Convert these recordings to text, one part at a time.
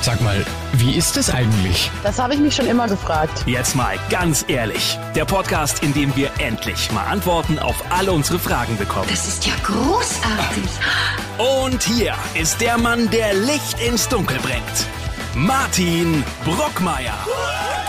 Sag mal, wie ist es eigentlich? Das habe ich mich schon immer gefragt. Jetzt mal ganz ehrlich. Der Podcast, in dem wir endlich mal Antworten auf alle unsere Fragen bekommen. Das ist ja großartig. Und hier ist der Mann, der Licht ins Dunkel bringt. Martin Brockmeier.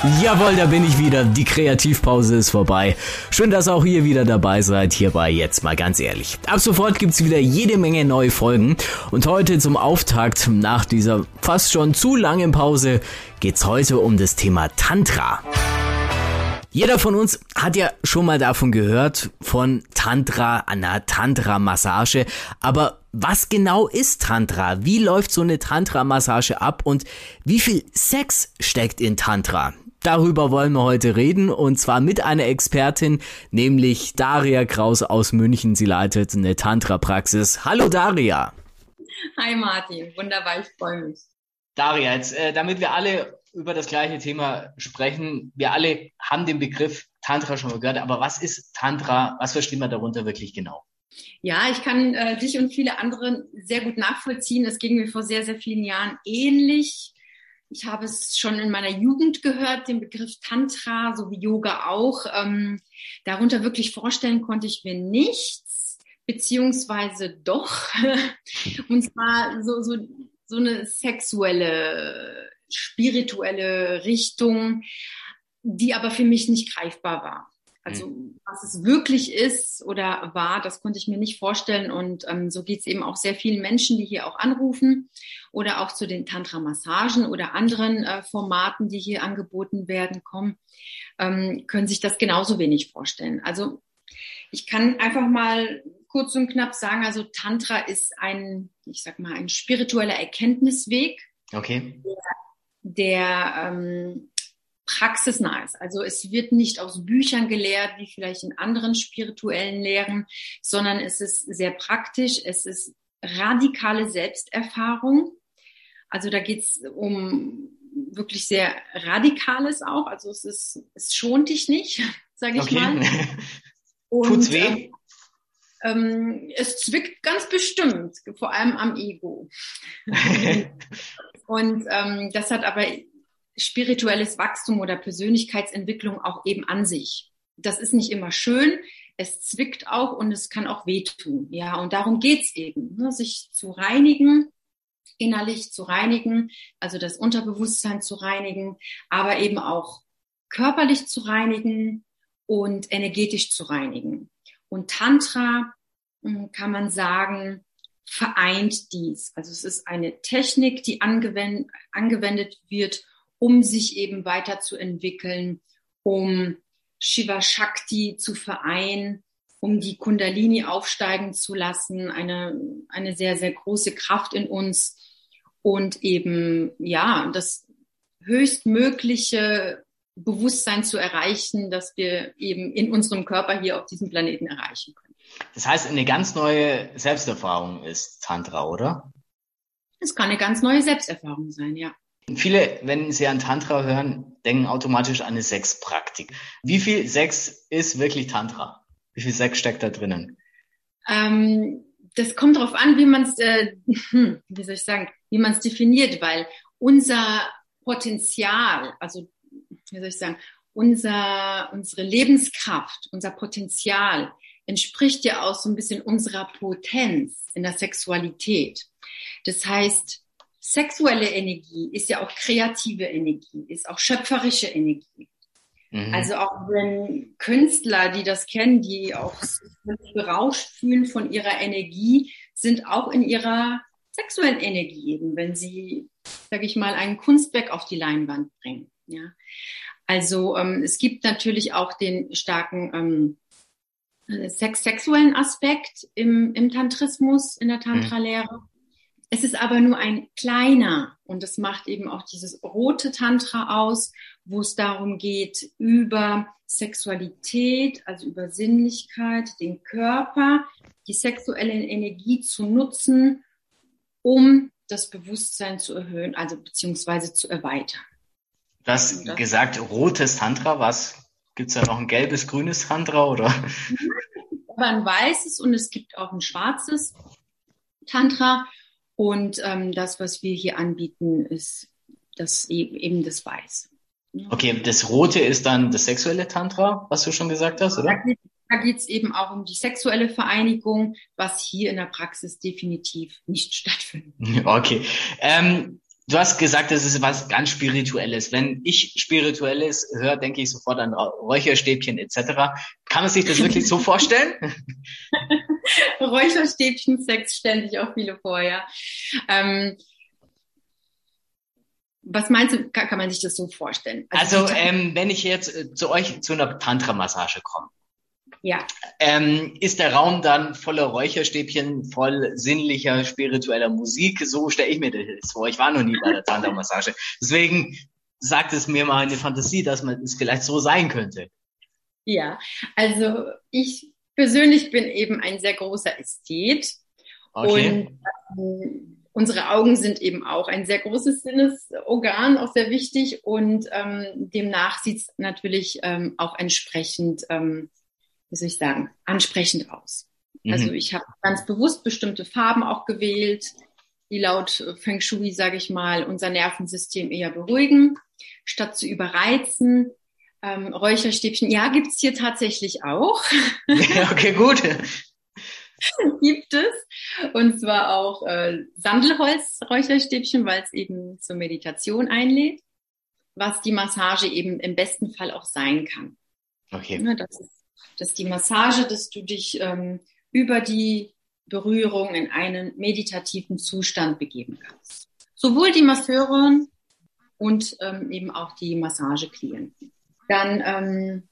Jawohl, da bin ich wieder. Die Kreativpause ist vorbei. Schön, dass auch ihr wieder dabei seid. Hierbei jetzt mal ganz ehrlich. Ab sofort gibt's wieder jede Menge neue Folgen. Und heute zum Auftakt nach dieser fast schon zu langen Pause geht's heute um das Thema Tantra. Jeder von uns hat ja schon mal davon gehört, von Tantra, einer Tantra-Massage. Aber was genau ist Tantra? Wie läuft so eine Tantra-Massage ab und wie viel Sex steckt in Tantra? Darüber wollen wir heute reden und zwar mit einer Expertin, nämlich Daria Kraus aus München. Sie leitet eine Tantra-Praxis. Hallo Daria. Hi Martin, wunderbar, ich freue mich. Daria, jetzt, äh, damit wir alle über das gleiche Thema sprechen, wir alle haben den Begriff Tantra schon mal gehört, aber was ist Tantra? Was verstehen wir darunter wirklich genau? Ja, ich kann äh, dich und viele andere sehr gut nachvollziehen. Es ging mir vor sehr, sehr vielen Jahren ähnlich. Ich habe es schon in meiner Jugend gehört, den Begriff Tantra, so wie Yoga auch. Ähm, darunter wirklich vorstellen konnte ich mir nichts, beziehungsweise doch. und zwar so, so, so eine sexuelle, spirituelle Richtung, die aber für mich nicht greifbar war. Also mhm. was es wirklich ist oder war, das konnte ich mir nicht vorstellen. Und ähm, so geht es eben auch sehr vielen Menschen, die hier auch anrufen oder auch zu den Tantra-Massagen oder anderen äh, Formaten, die hier angeboten werden, kommen, ähm, können sich das genauso wenig vorstellen. Also ich kann einfach mal kurz und knapp sagen, also Tantra ist ein, ich sag mal, ein spiritueller Erkenntnisweg. Okay. Der, der ähm, praxisnah ist. Also es wird nicht aus Büchern gelehrt, wie vielleicht in anderen spirituellen Lehren, sondern es ist sehr praktisch, es ist radikale Selbsterfahrung. Also da geht es um wirklich sehr Radikales auch. Also es ist, es schont dich nicht, sage ich okay. mal. Und, Tut's weh? Ähm, es zwickt ganz bestimmt, vor allem am Ego. Und ähm, das hat aber spirituelles Wachstum oder Persönlichkeitsentwicklung auch eben an sich. Das ist nicht immer schön, es zwickt auch und es kann auch wehtun. Ja, und darum geht's eben, ne? sich zu reinigen, innerlich zu reinigen, also das Unterbewusstsein zu reinigen, aber eben auch körperlich zu reinigen und energetisch zu reinigen. Und Tantra hm, kann man sagen, vereint dies. Also es ist eine Technik, die angewendet, angewendet wird, um sich eben weiterzuentwickeln, um Shiva Shakti zu vereinen, um die Kundalini aufsteigen zu lassen, eine, eine sehr, sehr große Kraft in uns und eben, ja, das höchstmögliche Bewusstsein zu erreichen, dass wir eben in unserem Körper hier auf diesem Planeten erreichen können. Das heißt, eine ganz neue Selbsterfahrung ist Tantra, oder? Es kann eine ganz neue Selbsterfahrung sein, ja. Viele, wenn sie an Tantra hören, denken automatisch an eine Sexpraktik. Wie viel Sex ist wirklich Tantra? Wie viel Sex steckt da drinnen? Ähm, das kommt darauf an, wie man es, äh, hm, wie soll ich sagen, wie man es definiert, weil unser Potenzial, also wie soll ich sagen, unser, unsere Lebenskraft, unser Potenzial entspricht ja auch so ein bisschen unserer Potenz in der Sexualität. Das heißt, sexuelle Energie ist ja auch kreative Energie, ist auch schöpferische Energie. Mhm. Also auch wenn Künstler, die das kennen, die auch sich berauscht fühlen von ihrer Energie, sind auch in ihrer sexuellen Energie eben, wenn sie, sage ich mal, ein Kunstwerk auf die Leinwand bringen. Ja, also ähm, es gibt natürlich auch den starken ähm, sex sexuellen Aspekt im, im Tantrismus, in der mhm. Es ist aber nur ein kleiner und das macht eben auch dieses rote Tantra aus, wo es darum geht, über Sexualität, also über Sinnlichkeit, den Körper, die sexuelle Energie zu nutzen, um das Bewusstsein zu erhöhen, also beziehungsweise zu erweitern. Du hast das gesagt, rotes Tantra, was gibt's da noch ein gelbes, grünes Tantra oder? Aber ein weißes und es gibt auch ein schwarzes Tantra. Und ähm, das, was wir hier anbieten, ist das e-, eben das Weiß. Okay, das Rote ist dann das sexuelle Tantra, was du schon gesagt hast, oder? Da geht es eben auch um die sexuelle Vereinigung, was hier in der Praxis definitiv nicht stattfindet. Okay. Ähm, du hast gesagt, das ist was ganz Spirituelles. Wenn ich Spirituelles höre, denke ich sofort an Räucherstäbchen etc. Kann man sich das wirklich so vorstellen? Räucherstäbchen, Sex stellen sich auch viele vor, ja. Ähm, was meinst du, kann, kann, man sich das so vorstellen? Also, also ähm, wenn ich jetzt äh, zu euch zu einer Tantra-Massage komme, ja. Ähm, ist der Raum dann voller Räucherstäbchen, voll sinnlicher, spiritueller Musik? So stelle ich mir das vor. Ich war noch nie bei der Tantra-Massage. Deswegen sagt es mir mal eine Fantasie, dass man es vielleicht so sein könnte. Ja, also ich persönlich bin eben ein sehr großer Ästhet. Okay. Und ähm, unsere Augen sind eben auch ein sehr großes Sinnesorgan, auch sehr wichtig. Und ähm, demnach sieht es natürlich ähm, auch entsprechend ähm, wie soll ich sagen, ansprechend aus. Mhm. Also ich habe ganz bewusst bestimmte Farben auch gewählt, die laut Feng Shui, sage ich mal, unser Nervensystem eher beruhigen, statt zu überreizen. Ähm, Räucherstäbchen, ja, gibt's hier tatsächlich auch. Ja, okay, gut. gibt es. Und zwar auch äh, Sandelholz-Räucherstäbchen, weil es eben zur Meditation einlädt, was die Massage eben im besten Fall auch sein kann. Okay. Ja, das ist dass die Massage, dass du dich ähm, über die Berührung in einen meditativen Zustand begeben kannst. Sowohl die Masseurin und ähm, eben auch die Massageklienten. Dann ähm,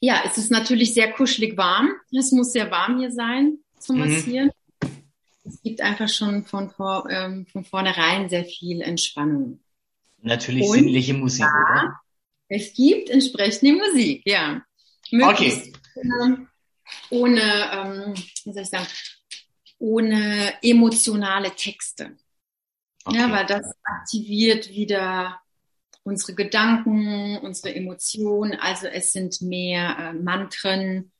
ja, es ist natürlich sehr kuschelig warm. Es muss sehr warm hier sein zum mhm. Massieren. Mhm. Es gibt einfach schon von, vor, ähm, von vornherein sehr viel Entspannung. Natürlich und, sinnliche Musik, ja, oder? Es gibt entsprechende Musik, ja. Möglichst okay. ohne, ähm, wie soll ich sagen, ohne emotionale Texte. Okay. Ja, weil das aktiviert wieder unsere Gedanken, unsere Emotionen. Also es sind mehr äh, Mantren,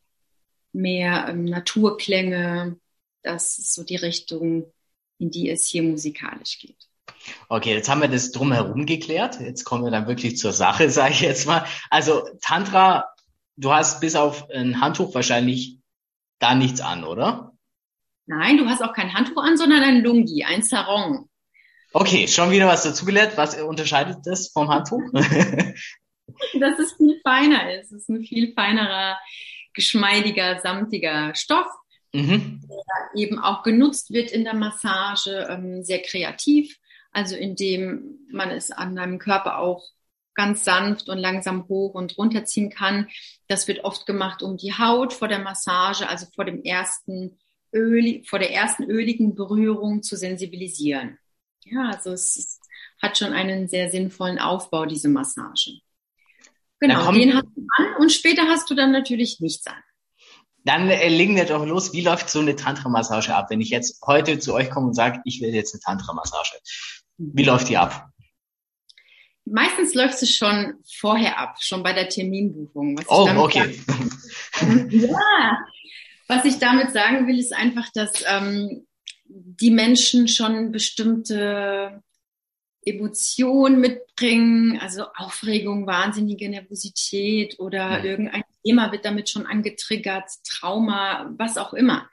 mehr ähm, Naturklänge. Das ist so die Richtung, in die es hier musikalisch geht. Okay, jetzt haben wir das drumherum geklärt. Jetzt kommen wir dann wirklich zur Sache, sage ich jetzt mal. Also Tantra du hast bis auf ein Handtuch wahrscheinlich da nichts an, oder? Nein, du hast auch kein Handtuch an, sondern ein Lungi, ein Sarong. Okay, schon wieder was dazugelernt. Was unterscheidet das vom Handtuch? Dass es viel feiner ist. Es ist ein viel feinerer, geschmeidiger, samtiger Stoff, mhm. der eben auch genutzt wird in der Massage, ähm, sehr kreativ. Also indem man es an deinem Körper auch ganz sanft und langsam hoch und runterziehen kann. Das wird oft gemacht um die Haut vor der Massage, also vor dem ersten Öl, vor der ersten öligen Berührung zu sensibilisieren. Ja, also es hat schon einen sehr sinnvollen Aufbau, diese Massage. Genau, den hast du an und später hast du dann natürlich nichts an. Dann äh, legen wir doch los. Wie läuft so eine Tantra-Massage ab? Wenn ich jetzt heute zu euch komme und sage, ich will jetzt eine Tantra-Massage. Wie läuft die ab? Meistens läuft es schon vorher ab, schon bei der Terminbuchung. oh, okay. ja, was ich damit sagen will, ist einfach, dass ähm, die Menschen schon bestimmte Emotionen mitbringen, also Aufregung, wahnsinnige Nervosität oder ja. irgendein Thema wird damit schon angetriggert, Trauma, was auch immer.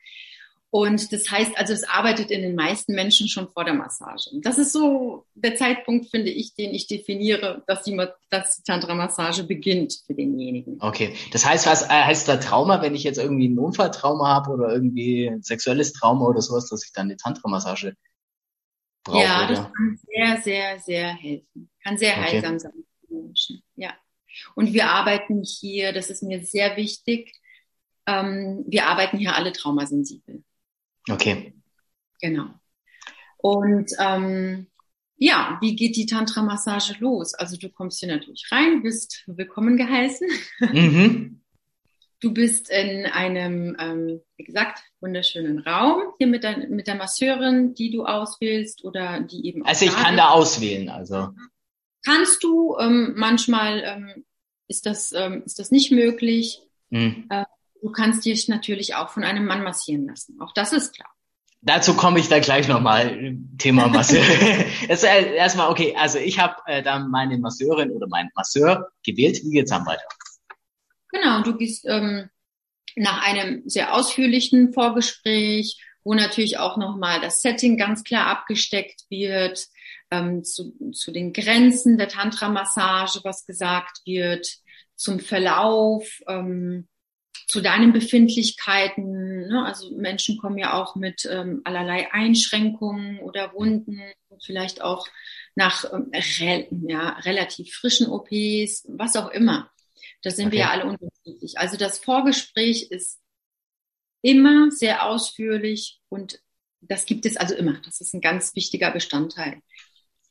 Und das heißt also, es arbeitet in den meisten Menschen schon vor der Massage. Das ist so der Zeitpunkt, finde ich, den ich definiere, dass die, dass die Tantra-Massage beginnt für denjenigen. Okay. Das heißt, was äh, heißt da Trauma, wenn ich jetzt irgendwie ein Unfalltrauma habe oder irgendwie ein sexuelles Trauma oder sowas, dass ich dann eine Tantra-Massage brauche? Ja, oder? das kann sehr, sehr, sehr helfen. Kann sehr okay. heilsam sein für die Menschen. Ja. Und wir arbeiten hier, das ist mir sehr wichtig, ähm, wir arbeiten hier alle traumasensibel. Okay. Genau. Und ähm, ja, wie geht die Tantra-Massage los? Also du kommst hier natürlich rein, bist willkommen geheißen. Mhm. Du bist in einem, ähm, wie gesagt, wunderschönen Raum hier mit der, mit der Masseurin, die du auswählst oder die eben. Also ich kann da auswählen, also. Kannst du, ähm, manchmal ähm, ist, das, ähm, ist das nicht möglich. Mhm. Äh, Du kannst dich natürlich auch von einem Mann massieren lassen. Auch das ist klar. Dazu komme ich dann gleich nochmal, Thema Masseur. Erstmal, okay, also ich habe äh, dann meine Masseurin oder meinen Masseur gewählt. Wie geht's dann weiter? Genau, du gehst ähm, nach einem sehr ausführlichen Vorgespräch, wo natürlich auch nochmal das Setting ganz klar abgesteckt wird, ähm, zu, zu den Grenzen der Tantra-Massage, was gesagt wird, zum Verlauf, ähm, zu deinen Befindlichkeiten. Ne? Also Menschen kommen ja auch mit ähm, allerlei Einschränkungen oder Wunden, vielleicht auch nach ähm, re ja, relativ frischen OPs, was auch immer. Da sind okay. wir ja alle unterschiedlich. Also das Vorgespräch ist immer sehr ausführlich und das gibt es also immer. Das ist ein ganz wichtiger Bestandteil.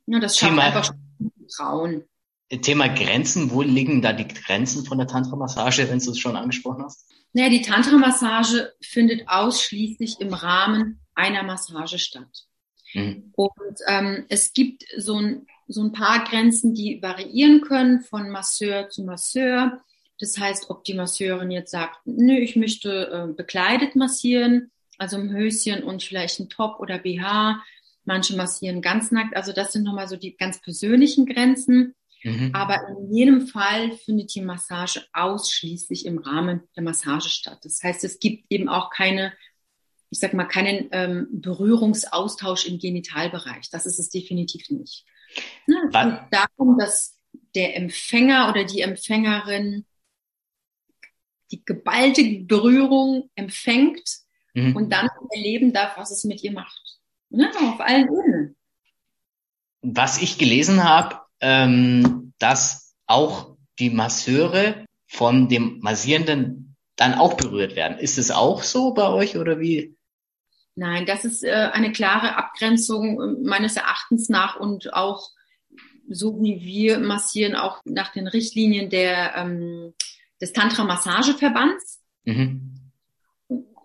Ja, das schafft Thema, einfach Vertrauen. Thema Grenzen, wo liegen da die Grenzen von der Tantra-Massage, wenn du es schon angesprochen hast? Naja, die Tantra-Massage findet ausschließlich im Rahmen einer Massage statt. Mhm. Und ähm, es gibt so ein, so ein paar Grenzen, die variieren können von Masseur zu Masseur. Das heißt, ob die Masseurin jetzt sagt, nö, ich möchte äh, bekleidet massieren, also im Höschen und vielleicht ein Top oder BH. Manche massieren ganz nackt. Also das sind nochmal so die ganz persönlichen Grenzen. Mhm. Aber in jedem Fall findet die Massage ausschließlich im Rahmen der Massage statt. Das heißt, es gibt eben auch keine, ich sag mal, keinen ähm, Berührungsaustausch im Genitalbereich. Das ist es definitiv nicht. Ne? Es geht darum, dass der Empfänger oder die Empfängerin die geballte Berührung empfängt mhm. und dann erleben darf, was es mit ihr macht. Ne? Auf allen Ebenen. Was ich gelesen habe, ähm, dass auch die Masseure von dem Massierenden dann auch berührt werden. Ist es auch so bei euch oder wie? Nein, das ist äh, eine klare Abgrenzung äh, meines Erachtens nach und auch so wie wir massieren, auch nach den Richtlinien der, ähm, des Tantra-Massageverbands. Mhm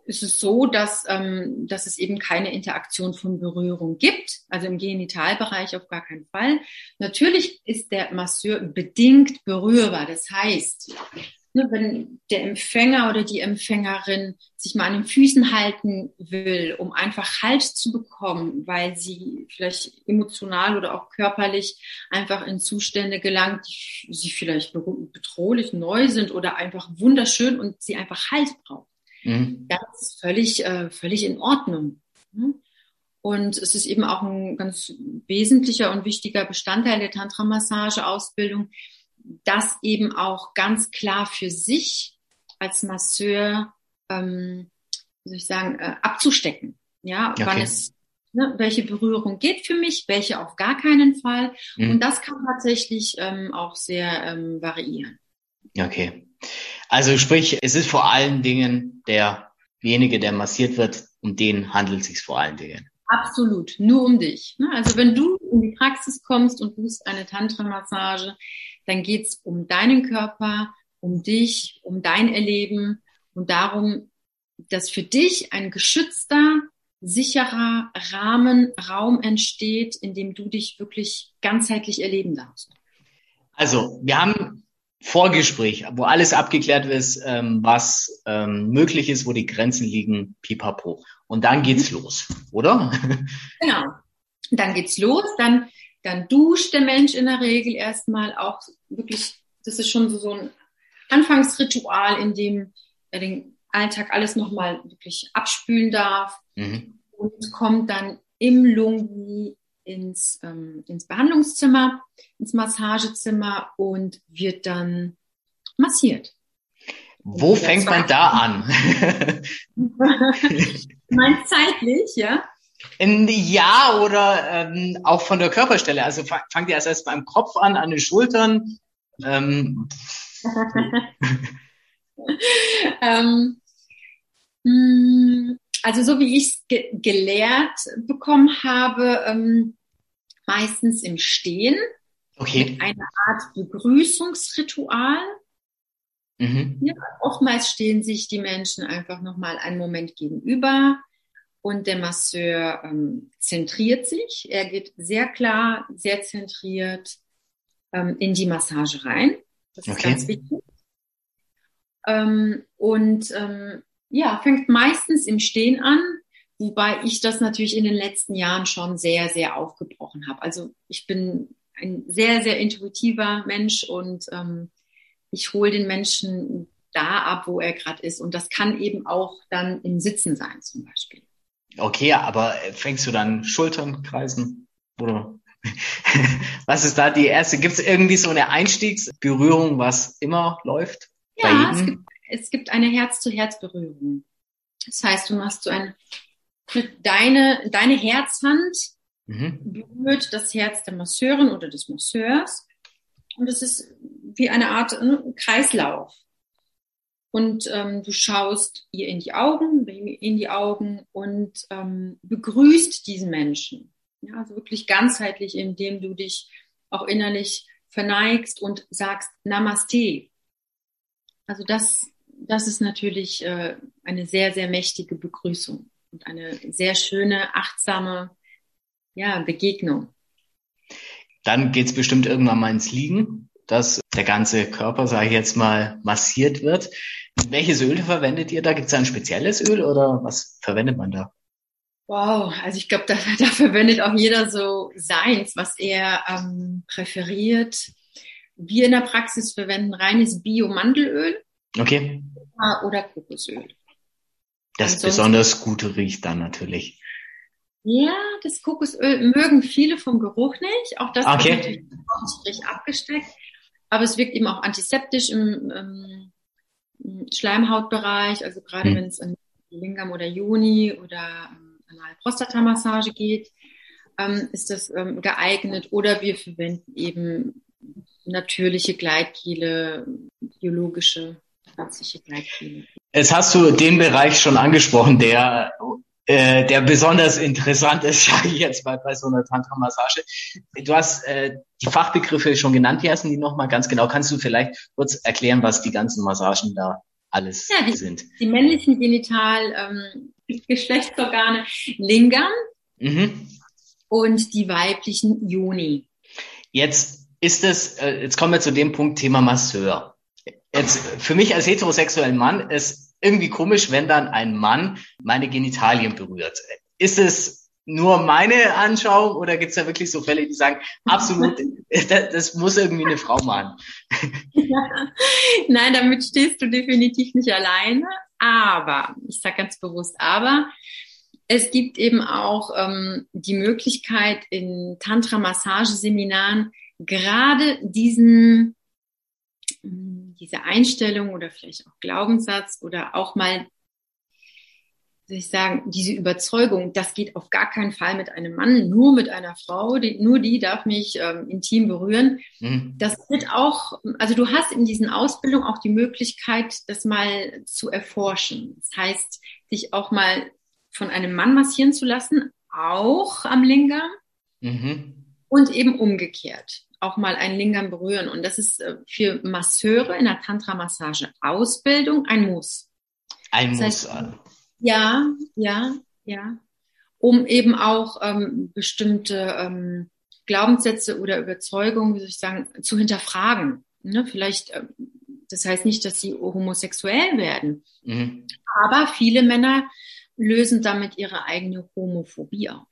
ist es so, dass, ähm, dass es eben keine Interaktion von Berührung gibt, also im Genitalbereich auf gar keinen Fall. Natürlich ist der Masseur bedingt berührbar. Das heißt, ne, wenn der Empfänger oder die Empfängerin sich mal an den Füßen halten will, um einfach Halt zu bekommen, weil sie vielleicht emotional oder auch körperlich einfach in Zustände gelangt, die sie vielleicht bedrohlich neu sind oder einfach wunderschön und sie einfach Halt braucht Mhm. Das ist völlig, äh, völlig in Ordnung. Ne? Und es ist eben auch ein ganz wesentlicher und wichtiger Bestandteil der Tantra-Massage-Ausbildung, das eben auch ganz klar für sich als Masseur, ähm, wie soll ich sagen, äh, abzustecken. Ja, okay. wann es, ne, welche Berührung geht für mich, welche auf gar keinen Fall. Mhm. Und das kann tatsächlich ähm, auch sehr ähm, variieren. Okay. Also sprich, es ist vor allen Dingen derjenige, der massiert wird, um den handelt es sich vor allen Dingen. Absolut, nur um dich. Ne? Also wenn du in die Praxis kommst und buchst eine Tantra-Massage, dann geht's um deinen Körper, um dich, um dein Erleben und darum, dass für dich ein geschützter, sicherer Rahmen, Raum entsteht, in dem du dich wirklich ganzheitlich erleben darfst. Also, wir haben Vorgespräch, wo alles abgeklärt ist, ähm, was ähm, möglich ist, wo die Grenzen liegen, pipapo. Und dann geht's mhm. los, oder? Genau. Dann geht's los, dann, dann duscht der Mensch in der Regel erstmal auch wirklich, das ist schon so, so ein Anfangsritual, in dem er den Alltag alles nochmal wirklich abspülen darf mhm. und kommt dann im Lungi ins, ähm, ins Behandlungszimmer, ins Massagezimmer und wird dann massiert. Wo fängt man da an? mein zeitlich, ja? In, ja, oder ähm, auch von der Körperstelle. Also fangt ihr erst erst beim Kopf an, an den Schultern. Ähm. ähm, hm, also so wie ich es ge gelehrt bekommen habe, ähm, meistens im Stehen. Okay. Mit einer Art Begrüßungsritual. Mhm. Ja, oftmals stehen sich die Menschen einfach nochmal einen Moment gegenüber und der Masseur ähm, zentriert sich. Er geht sehr klar, sehr zentriert ähm, in die Massage rein. Das ist okay. ganz wichtig. Ähm, und ähm, ja, fängt meistens im Stehen an, wobei ich das natürlich in den letzten Jahren schon sehr, sehr aufgebrochen habe. Also ich bin ein sehr, sehr intuitiver Mensch und ähm, ich hole den Menschen da ab, wo er gerade ist. Und das kann eben auch dann im Sitzen sein zum Beispiel. Okay, aber fängst du dann Schultern kreisen? Oder was ist da die erste? Gibt es irgendwie so eine Einstiegsberührung, was immer läuft? Ja, es gibt, es gibt eine Herz-zu-Herz-Berührung. Das heißt, du machst so ein, deine, deine Herzhand mhm. berührt das Herz der Masseurin oder des Masseurs. Und es ist wie eine Art äh, Kreislauf. Und ähm, du schaust ihr in die Augen, in die Augen und ähm, begrüßt diesen Menschen. Ja, also wirklich ganzheitlich, indem du dich auch innerlich verneigst und sagst Namaste. Also das, das ist natürlich äh, eine sehr, sehr mächtige Begrüßung und eine sehr schöne, achtsame ja, Begegnung. Dann geht's bestimmt irgendwann mal ins Liegen, dass der ganze Körper, sage ich jetzt mal, massiert wird. Welches Öl verwendet ihr da? Gibt es ein spezielles Öl oder was verwendet man da? Wow, also ich glaube, da, da verwendet auch jeder so seins, was er ähm, präferiert. Wir in der Praxis verwenden reines Bio-Mandelöl. Okay. Oder Kokosöl. Das Ansonsten, besonders gute riecht dann natürlich. Ja, das Kokosöl mögen viele vom Geruch nicht. Auch das okay. wird natürlich strich abgesteckt. Aber es wirkt eben auch antiseptisch im, im Schleimhautbereich. Also gerade hm. wenn es an Lingam oder Juni oder ähm, Anal-Prostata-Massage geht, ähm, ist das ähm, geeignet. Oder wir verwenden eben natürliche Gleitgele, biologische, pflanzliche Gleitgele. Jetzt hast du den Bereich schon angesprochen, der äh, der besonders interessant ist, sage ich jetzt mal bei so einer Tantra-Massage. Du hast äh, die Fachbegriffe schon genannt, die ersten die nochmal ganz genau. Kannst du vielleicht kurz erklären, was die ganzen Massagen da alles ja, die, sind? Die männlichen Genital, ähm, Geschlechtsorgane Lingam mhm. und die weiblichen Joni. Jetzt ist es, äh, jetzt kommen wir zu dem Punkt Thema Masseur. Jetzt für mich als heterosexuellen Mann ist irgendwie komisch, wenn dann ein Mann meine Genitalien berührt. Ist es nur meine Anschauung oder gibt es da wirklich so Fälle, die sagen, absolut, das, das muss irgendwie eine Frau machen? Ja. Nein, damit stehst du definitiv nicht alleine. Aber, ich sage ganz bewusst aber, es gibt eben auch ähm, die Möglichkeit in Tantra-Massageseminaren gerade diesen diese Einstellung oder vielleicht auch Glaubenssatz oder auch mal, soll ich sagen, diese Überzeugung, das geht auf gar keinen Fall mit einem Mann, nur mit einer Frau, die, nur die darf mich ähm, intim berühren. Mhm. Das wird auch, also du hast in diesen Ausbildungen auch die Möglichkeit, das mal zu erforschen. Das heißt, dich auch mal von einem Mann massieren zu lassen, auch am Lingam. Mhm. Und eben umgekehrt auch mal ein Lingam berühren. Und das ist äh, für Masseure in der Tantra-Massage-Ausbildung ein Muss. Ein das Muss. Heißt, ja, ja, ja. Um eben auch ähm, bestimmte ähm, Glaubenssätze oder Überzeugungen, wie soll ich sagen, zu hinterfragen. Ne? Vielleicht, äh, das heißt nicht, dass sie homosexuell werden, mhm. aber viele Männer lösen damit ihre eigene Homophobie auf.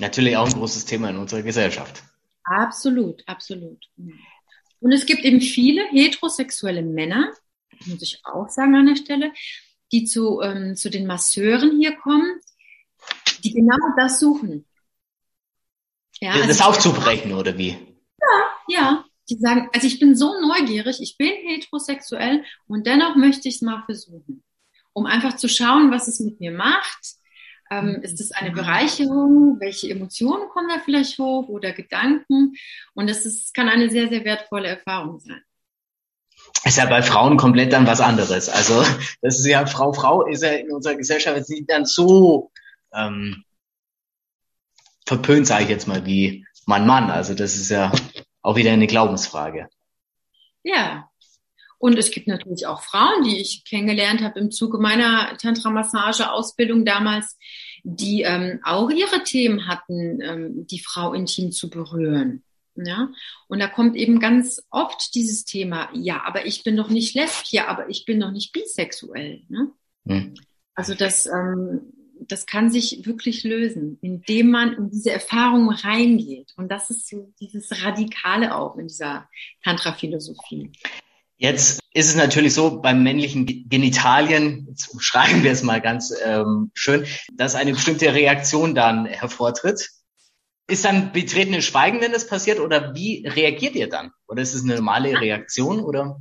Natürlich auch ein großes Thema in unserer Gesellschaft. Absolut, absolut. Und es gibt eben viele heterosexuelle Männer, muss ich auch sagen an der Stelle, die zu, ähm, zu den Masseuren hier kommen, die genau das suchen. Ja, das also aufzubrechen oder wie? Ja, ja. Die sagen, also ich bin so neugierig, ich bin heterosexuell und dennoch möchte ich es mal versuchen, um einfach zu schauen, was es mit mir macht, ähm, ist es eine Bereicherung? Welche Emotionen kommen da vielleicht hoch oder Gedanken? Und das ist, kann eine sehr, sehr wertvolle Erfahrung sein. Ist ja bei Frauen komplett dann was anderes. Also das ist ja Frau, Frau ist ja in unserer Gesellschaft jetzt nicht dann so ähm, verpönt, sage ich jetzt mal, wie Mann, Mann. Also das ist ja auch wieder eine Glaubensfrage. Ja, und es gibt natürlich auch Frauen, die ich kennengelernt habe im Zuge meiner Tantra-Massage-Ausbildung damals, die ähm, auch ihre Themen hatten, ähm, die Frau intim zu berühren. Ja, und da kommt eben ganz oft dieses Thema, ja, aber ich bin doch nicht lesbisch, ja, aber ich bin doch nicht bisexuell. Ne? Hm. Also das, ähm, das kann sich wirklich lösen, indem man in diese Erfahrung reingeht. Und das ist so dieses Radikale auch in dieser Tantra-Philosophie. Jetzt ist es natürlich so, beim männlichen Genitalien, jetzt schreiben wir es mal ganz ähm, schön, dass eine bestimmte Reaktion dann hervortritt. Ist dann betretenes Schweigen, wenn das passiert, oder wie reagiert ihr dann? Oder ist es eine normale Reaktion, oder?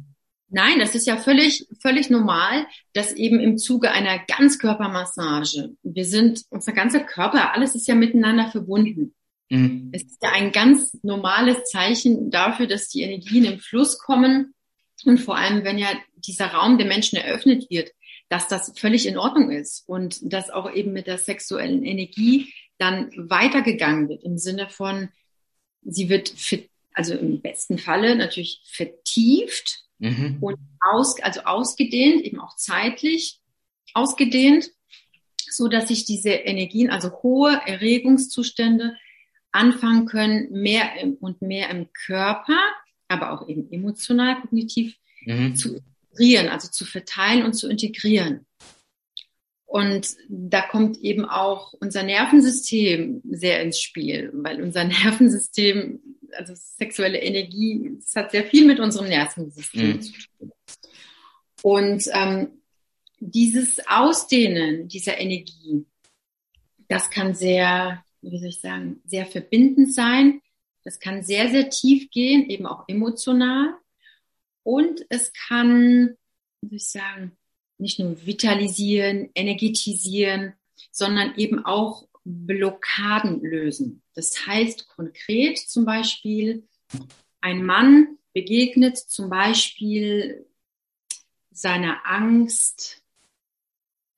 Nein, das ist ja völlig, völlig normal, dass eben im Zuge einer Ganzkörpermassage, wir sind, unser ganzer Körper, alles ist ja miteinander verbunden. Mhm. Es ist ja ein ganz normales Zeichen dafür, dass die Energien im Fluss kommen und vor allem, wenn ja dieser Raum der Menschen eröffnet wird, dass das völlig in Ordnung ist und dass auch eben mit der sexuellen Energie dann weitergegangen wird im Sinne von, sie wird, also im besten Falle natürlich vertieft mhm. und aus, also ausgedehnt, eben auch zeitlich ausgedehnt, so dass sich diese Energien, also hohe Erregungszustände anfangen können, mehr und mehr im Körper aber auch eben emotional, kognitiv mhm. zu integrieren, also zu verteilen und zu integrieren. Und da kommt eben auch unser Nervensystem sehr ins Spiel, weil unser Nervensystem, also sexuelle Energie, das hat sehr viel mit unserem Nervensystem mhm. zu tun. Und ähm, dieses Ausdehnen dieser Energie, das kann sehr, wie soll ich sagen, sehr verbindend sein, das kann sehr, sehr tief gehen, eben auch emotional. Und es kann, wie ich sagen, nicht nur vitalisieren, energetisieren, sondern eben auch Blockaden lösen. Das heißt konkret zum Beispiel, ein Mann begegnet zum Beispiel seiner Angst,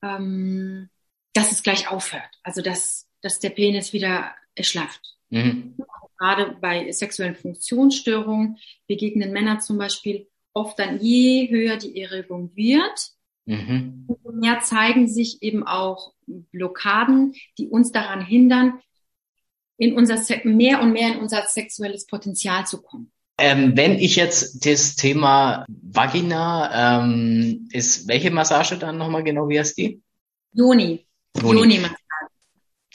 ähm, dass es gleich aufhört. Also dass, dass der Penis wieder erschlafft. Mhm gerade bei sexuellen Funktionsstörungen begegnen Männer zum Beispiel oft dann, je höher die Erregung wird, mhm. umso mehr zeigen sich eben auch Blockaden, die uns daran hindern, in unser mehr und mehr in unser sexuelles Potenzial zu kommen. Ähm, wenn ich jetzt das Thema Vagina, ähm, ist welche Massage dann nochmal genau, wie heißt die? Joni. Joni.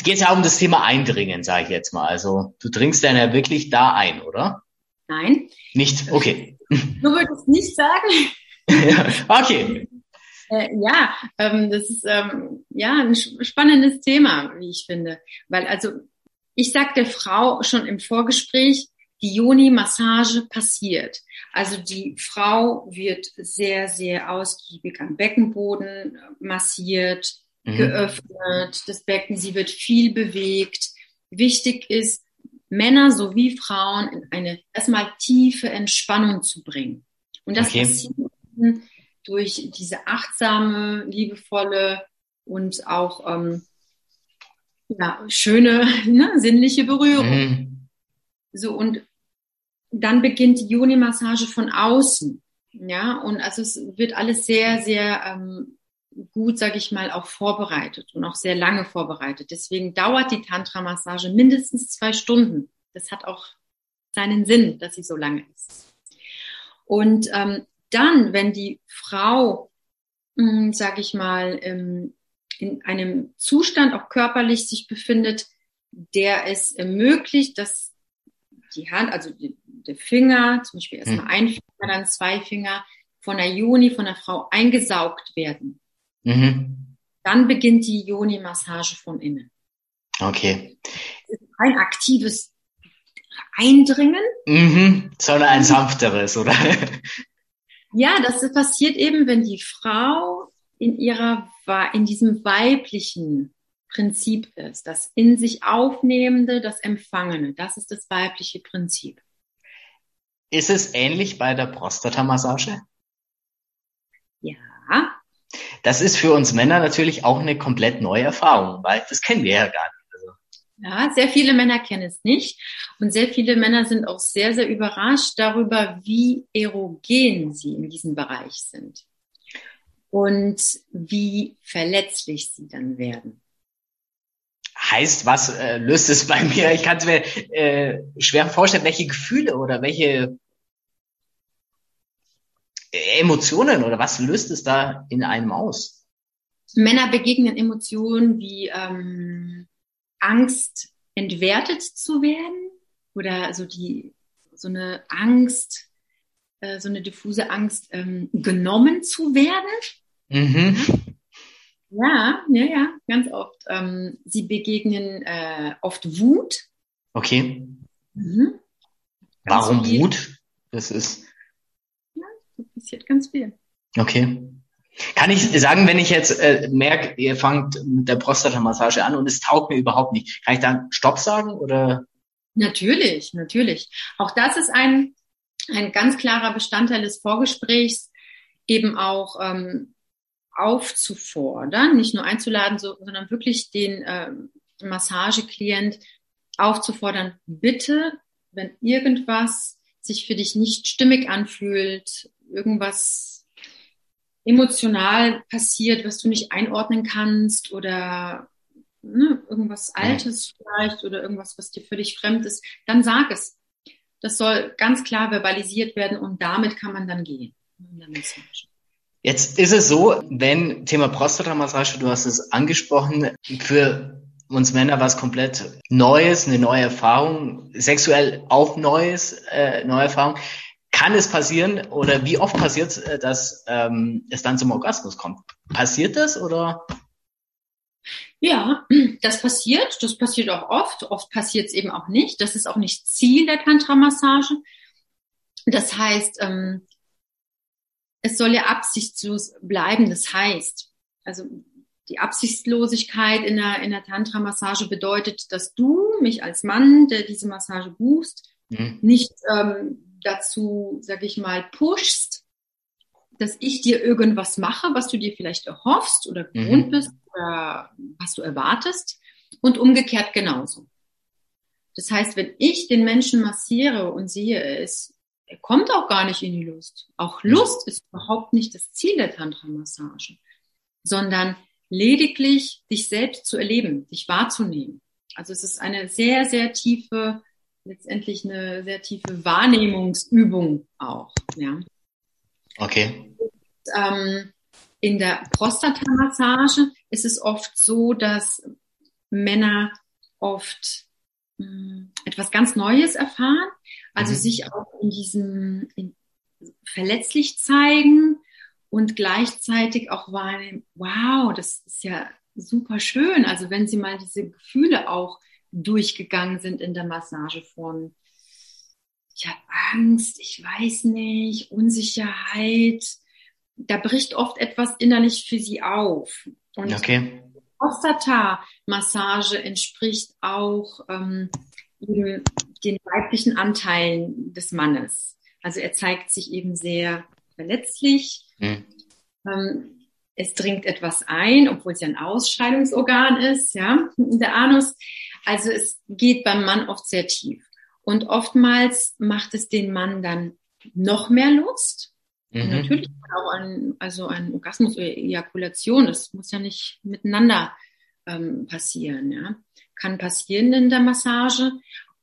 Geht ja um das Thema Eindringen, sage ich jetzt mal. Also du dringst dann ja wirklich da ein, oder? Nein. Nicht? Okay. Du würdest nicht sagen. ja, okay. Äh, ja, ähm, das ist ähm, ja ein spannendes Thema, wie ich finde. Weil also ich sag der Frau schon im Vorgespräch, die Joni-Massage passiert. Also die Frau wird sehr, sehr ausgiebig am Beckenboden massiert, mhm. geöffnet, das Becken, sie wird viel bewegt. Wichtig ist, Männer sowie Frauen in eine erstmal tiefe Entspannung zu bringen. Und das okay. passiert durch diese achtsame, liebevolle und auch ähm, ja, schöne, ne, sinnliche Berührung. Mhm. So und dann beginnt die Joni-Massage von außen. Ja, und also es wird alles sehr, sehr ähm, gut, sage ich mal, auch vorbereitet und auch sehr lange vorbereitet. Deswegen dauert die Tantra-Massage mindestens zwei Stunden. Das hat auch seinen Sinn, dass sie so lange ist. Und ähm, dann, wenn die Frau, hm, sage ich mal, ähm, in einem Zustand auch körperlich sich befindet, der es ermöglicht, dass die Hand, also die, der Finger, zum Beispiel erstmal hm. ein Finger, dann zwei Finger von der Juni, von der Frau eingesaugt werden. Mhm. Dann beginnt die Yoni-Massage von innen. Okay. Ein aktives Eindringen. Mhm, sondern ein sanfteres, oder? ja, das passiert eben, wenn die Frau in ihrer, in diesem weiblichen Prinzip ist. Das in sich Aufnehmende, das Empfangene. Das ist das weibliche Prinzip. Ist es ähnlich bei der Prostatamassage? Ja, das ist für uns Männer natürlich auch eine komplett neue Erfahrung, weil das kennen wir ja gar nicht. Also. Ja, sehr viele Männer kennen es nicht und sehr viele Männer sind auch sehr, sehr überrascht darüber, wie erogen sie in diesem Bereich sind und wie verletzlich sie dann werden. Heißt, was äh, löst es bei mir? Ich kann es mir äh, schwer vorstellen, welche Gefühle oder welche Emotionen oder was löst es da in einem aus? Männer begegnen Emotionen wie ähm, Angst, entwertet zu werden oder so die so eine Angst, äh, so eine diffuse Angst, ähm, genommen zu werden. Mhm. Ja, ja, ja, ganz oft. Ähm, sie begegnen äh, oft Wut. Okay. Mhm. Warum viel. Wut? Das ist passiert ganz viel. okay. Kann ich sagen, wenn ich jetzt äh, merke, ihr fangt mit der Prostata-Massage an und es taugt mir überhaupt nicht, kann ich dann Stopp sagen oder? Natürlich, natürlich. Auch das ist ein, ein ganz klarer Bestandteil des Vorgesprächs, eben auch ähm, aufzufordern, nicht nur einzuladen, so, sondern wirklich den ähm, Massageklient aufzufordern, bitte, wenn irgendwas sich für dich nicht stimmig anfühlt, irgendwas emotional passiert, was du nicht einordnen kannst oder ne, irgendwas Altes vielleicht oder irgendwas, was dir völlig fremd ist, dann sag es. Das soll ganz klar verbalisiert werden und damit kann man dann gehen. Jetzt ist es so, wenn Thema Prostata-Massage, du hast es angesprochen, für uns Männer was komplett Neues, eine neue Erfahrung, sexuell auch Neues, äh, neue Erfahrung. Kann es passieren oder wie oft passiert es, dass ähm, es dann zum Orgasmus kommt? Passiert das oder? Ja, das passiert. Das passiert auch oft. Oft passiert es eben auch nicht. Das ist auch nicht Ziel der Tantra-Massage. Das heißt, ähm, es soll ja absichtslos bleiben. Das heißt, also die Absichtslosigkeit in der, in der Tantra-Massage bedeutet, dass du mich als Mann, der diese Massage buchst, Mhm. nicht ähm, dazu, sag ich mal, pushst, dass ich dir irgendwas mache, was du dir vielleicht erhoffst oder gewohnt Mhm. bist oder was du erwartest und umgekehrt genauso. Das heißt, wenn ich den Menschen massiere und sehe es, er kommt auch gar nicht in die Lust. Auch Lust ist überhaupt nicht das Ziel der Tantra-Massage, sondern lediglich dich selbst zu erleben, dich wahrzunehmen. Also es ist eine sehr, sehr tiefe, letztendlich eine sehr tiefe Wahrnehmungsübung auch. Ja. Okay. Ähm, in der Prostata-Massage ist es oft so, dass Männer oft mh, etwas ganz Neues erfahren, also Mhm. sich auch in diesem in, verletzlich zeigen und gleichzeitig auch wahrnehmen, wow, das ist ja super schön. Also wenn sie mal diese Gefühle auch durchgegangen sind in der Massage von ich habe Angst, ich weiß nicht, Unsicherheit. Da bricht oft etwas innerlich für sie auf. Und Okay. Prostata-Massage entspricht auch ähm, eben den weiblichen Anteilen des Mannes. Also er zeigt sich eben sehr verletzlich. Mhm. Ähm, es dringt etwas ein, obwohl es ja ein Ausscheidungsorgan ist, ja, der Anus. Also es geht beim Mann oft sehr tief. Und oftmals macht es den Mann dann noch mehr Lust. Mhm. natürlich kann auch ein, also ein Orgasmus oder Ejakulation, das muss ja nicht miteinander ähm, passieren, ja. Kann passieren in der Massage.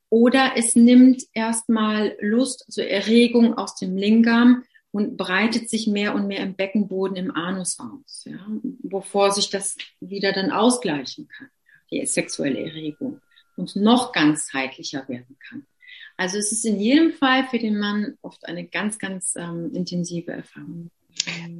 Oder es nimmt erstmal Lust, also Erregung aus dem Lingam und breitet sich mehr und mehr im Beckenboden, im Anus aus, ja, bevor sich das wieder dann ausgleichen kann, die sexuelle Erregung und noch ganzheitlicher werden kann. Also es ist in jedem Fall für den Mann oft eine ganz, ganz ähm, intensive Erfahrung.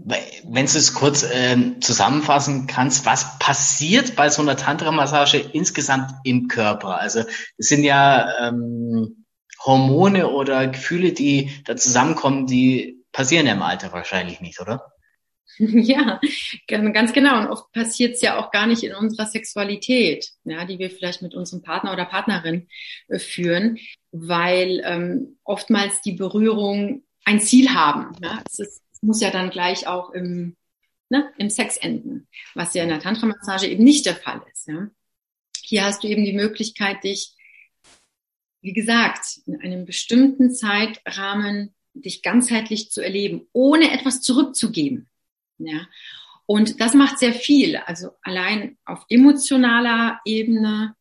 Wenn du es kurz ähm, zusammenfassen kannst, was passiert bei so einer Tantra-Massage insgesamt im Körper? Also es sind ja ähm, Hormone oder Gefühle, die da zusammenkommen, die passieren ja im Alter wahrscheinlich nicht, oder? Ja, ganz genau. Und oft passiert es ja auch gar nicht in unserer Sexualität, ja, die wir vielleicht mit unserem Partner oder Partnerin äh, führen, weil ähm, oftmals die Berührung ein Ziel haben. Ja. Es, ist, es muss ja dann gleich auch im, ne, im Sex enden, was ja in der Tantra-Massage eben nicht der Fall ist. Ja. Hier hast du eben die Möglichkeit, dich, wie gesagt, in einem bestimmten Zeitrahmen dich ganzheitlich zu erleben, ohne etwas zurückzugeben. Ja. Und das macht sehr viel. Also allein auf emotionaler Ebene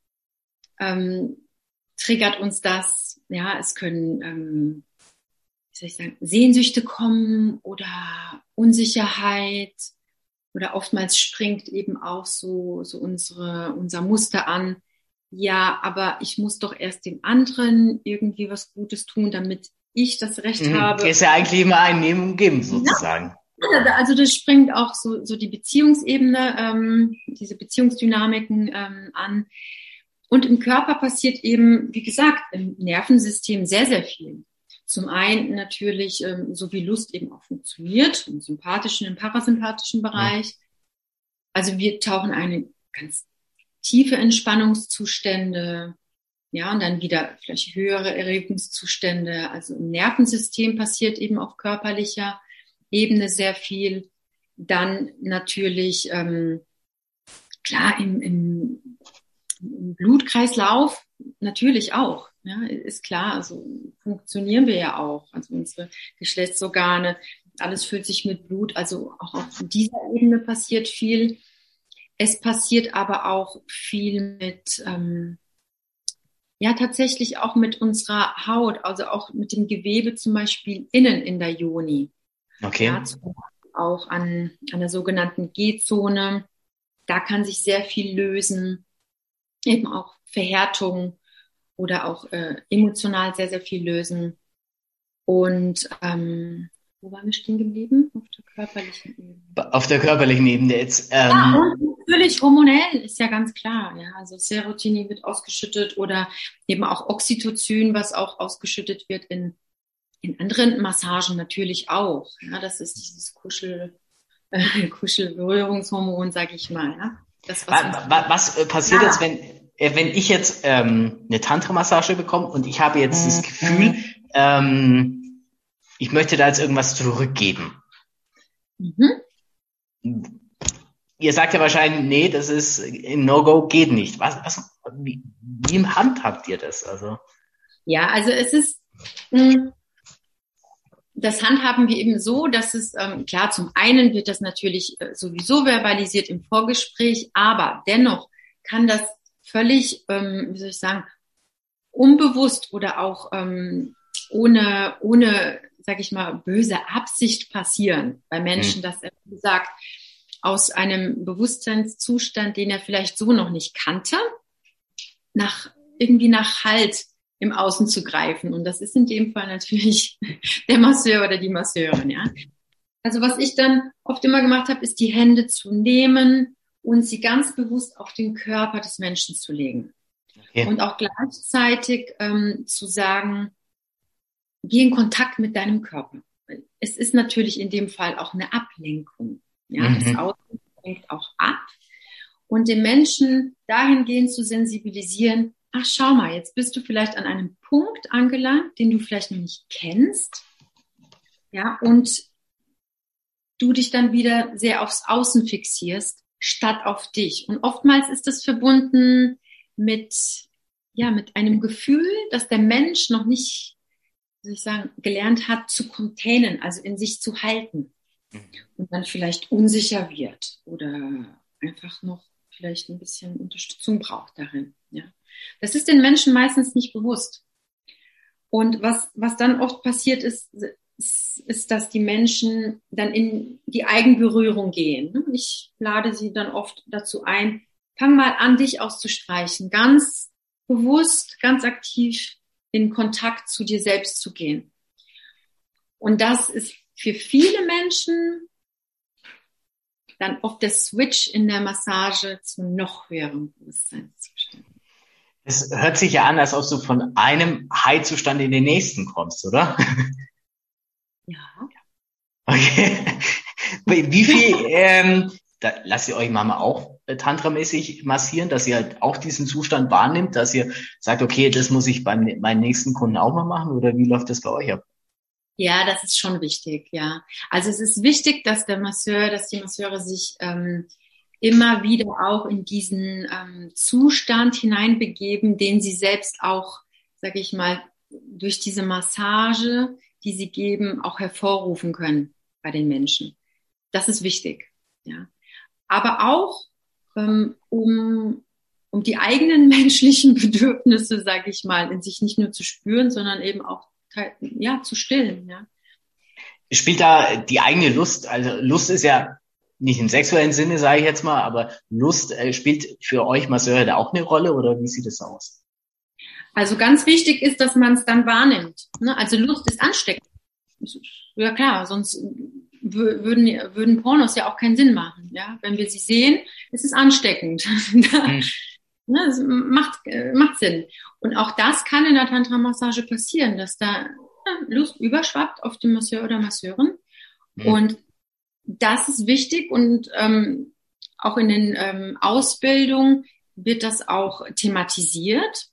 ähm, triggert uns das. Ja, es können, ähm, wie soll ich sagen, Sehnsüchte kommen oder Unsicherheit, oder oftmals springt eben auch so, so unsere, unser Muster an. Ja, aber ich muss doch erst dem anderen irgendwie was Gutes tun, damit ich das Recht mhm. habe. Ist ja eigentlich immer ein Nehmen und Geben sozusagen. Ja, also das springt auch so, so die Beziehungsebene, ähm, diese Beziehungsdynamiken ähm, an. Und im Körper passiert eben, wie gesagt, im Nervensystem sehr, sehr viel. Zum einen natürlich, ähm, so wie Lust eben auch funktioniert, im sympathischen, im parasympathischen Bereich. Also wir tauchen eine ganz tiefe Entspannungszustände, ja, und dann wieder vielleicht höhere Erregungszustände. Also im Nervensystem passiert eben auf körperlicher Ebene sehr viel. Dann natürlich, ähm, klar, im, im, Blutkreislauf natürlich auch. Ja, ist klar, also funktionieren wir ja auch. Also unsere Geschlechtsorgane, alles füllt sich mit Blut. Also auch auf dieser Ebene passiert viel. Es passiert aber auch viel mit, ähm, ja, tatsächlich auch mit unserer Haut, also auch mit dem Gewebe zum Beispiel innen in der Joni. Okay. Ja, auch an, an der sogenannten G-Zone. Da kann sich sehr viel lösen. Eben auch Verhärtung oder auch äh, emotional sehr, sehr viel lösen. Und ähm, wo waren wir stehen geblieben? Auf der körperlichen Ebene. Auf der körperlichen Ebene jetzt. Ähm, ja, und natürlich hormonell ist ja ganz klar. Ja, also Serotonin wird ausgeschüttet oder eben auch Oxytocin, was auch ausgeschüttet wird in, in anderen Massagen natürlich auch. Ja, das ist dieses Kuschel, äh, Kuschelberührungshormon, sag ich mal. Ja. Das, was, was, was äh, passiert ja. jetzt, wenn, äh, wenn ich jetzt ähm, eine Tantra-Massage bekomme und ich habe jetzt das mhm. Gefühl, ähm, ich möchte da jetzt irgendwas zurückgeben. Mhm. Ihr sagt ja wahrscheinlich, nee, das ist No-Go, geht nicht. Was, was, wie, wie im Hand habt ihr das? Also ja, also es ist mh, hm, das handhaben wir eben so, dass es ähm, klar zum einen wird das natürlich äh, sowieso verbalisiert im Vorgespräch, aber dennoch kann das völlig, ähm, wie soll ich sagen, unbewusst oder auch ähm, ohne ohne sage ich mal, böse Absicht passieren bei Menschen, mhm. dass er, wie gesagt, aus einem Bewusstseinszustand, den er vielleicht so noch nicht kannte, nach irgendwie nach Halt im Außen zu greifen. Und das ist in dem Fall natürlich der Masseur oder die Masseurin, ja. Also was ich dann oft immer gemacht habe, ist die Hände zu nehmen und sie ganz bewusst auf den Körper des Menschen zu legen. Okay. Und auch gleichzeitig ähm, zu sagen, geh in Kontakt mit deinem Körper. Es ist natürlich in dem Fall auch eine Ablenkung. Ja, mhm. das Außen lenkt auch ab. Und den Menschen dahingehend zu sensibilisieren, ach schau mal, jetzt bist du vielleicht an einem Punkt angelangt, den du vielleicht noch nicht kennst. Ja, und du dich dann wieder sehr aufs Außen fixierst, statt auf dich. Und oftmals ist das verbunden mit, ja, mit einem Gefühl, dass der Mensch noch nicht soll ich sagen, gelernt hat zu containen, also in sich zu halten mhm. und dann vielleicht unsicher wird oder einfach noch vielleicht ein bisschen Unterstützung braucht darin. Ja. Das ist den Menschen meistens nicht bewusst. Und was, was dann oft passiert ist, ist, ist, dass die Menschen dann in die Eigenberührung gehen. Ich lade sie dann oft dazu ein, fang mal an, dich auszustreichen, ganz bewusst, ganz aktiv in Kontakt zu dir selbst zu gehen. Und das ist für viele Menschen dann oft der Switch in der Massage zu noch höherem Bewusstseinszustand. Es hört sich ja an, als ob du von einem High-Zustand in den nächsten kommst, oder? Ja. Okay. Wie viel, ähm, da lasst ihr euch Mama auch äh, tantramäßig massieren, dass ihr halt auch diesen Zustand wahrnimmt, dass ihr sagt, okay, das muss ich bei meinen nächsten Kunden auch mal machen oder wie läuft das bei euch ab? Ja, das ist schon wichtig, ja. Also es ist wichtig, dass der Masseur, dass die Masseure sich ähm, immer wieder auch in diesen ähm, Zustand hineinbegeben, den sie selbst auch, sage ich mal, durch diese Massage, die sie geben, auch hervorrufen können bei den Menschen. Das ist wichtig, ja aber auch ähm, um, um die eigenen menschlichen Bedürfnisse, sage ich mal, in sich nicht nur zu spüren, sondern eben auch ja, zu stillen. Ja. Spielt da die eigene Lust, also Lust ist ja nicht im sexuellen Sinne, sage ich jetzt mal, aber Lust äh, spielt für euch Masseure da auch eine Rolle oder wie sieht es aus? Also ganz wichtig ist, dass man es dann wahrnimmt. Ne? Also Lust ist ansteckend. Ja klar, sonst würden, würden Pornos ja auch keinen Sinn machen. Ja? Wenn wir sie sehen, ist es ansteckend. mhm. ne, es macht, macht Sinn. Und auch das kann in der Tantra-Massage passieren, dass da Lust überschwappt auf den Masseur oder Masseurin. Mhm. Und das ist wichtig und ähm, auch in den ähm, Ausbildungen wird das auch thematisiert